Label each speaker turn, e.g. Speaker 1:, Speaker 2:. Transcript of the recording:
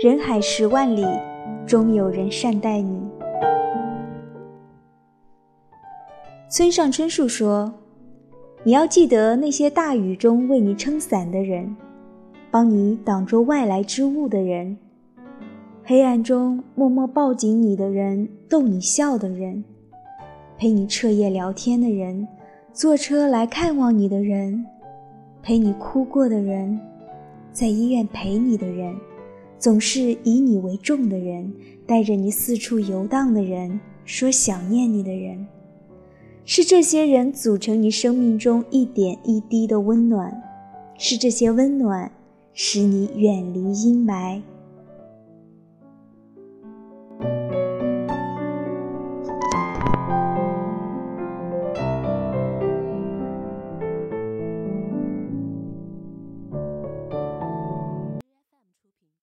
Speaker 1: 人海十万里，终有人善待你。村上春树说：“你要记得那些大雨中为你撑伞的人，帮你挡住外来之物的人，黑暗中默默抱紧你的人，逗你笑的人，陪你彻夜聊天的人，坐车来看望你的人，陪你哭过的人，在医院陪你的人，总是以你为重的人，带着你四处游荡的人，说想念你的人。”是这些人组成你生命中一点一滴的温暖，是这些温暖使你远离阴霾。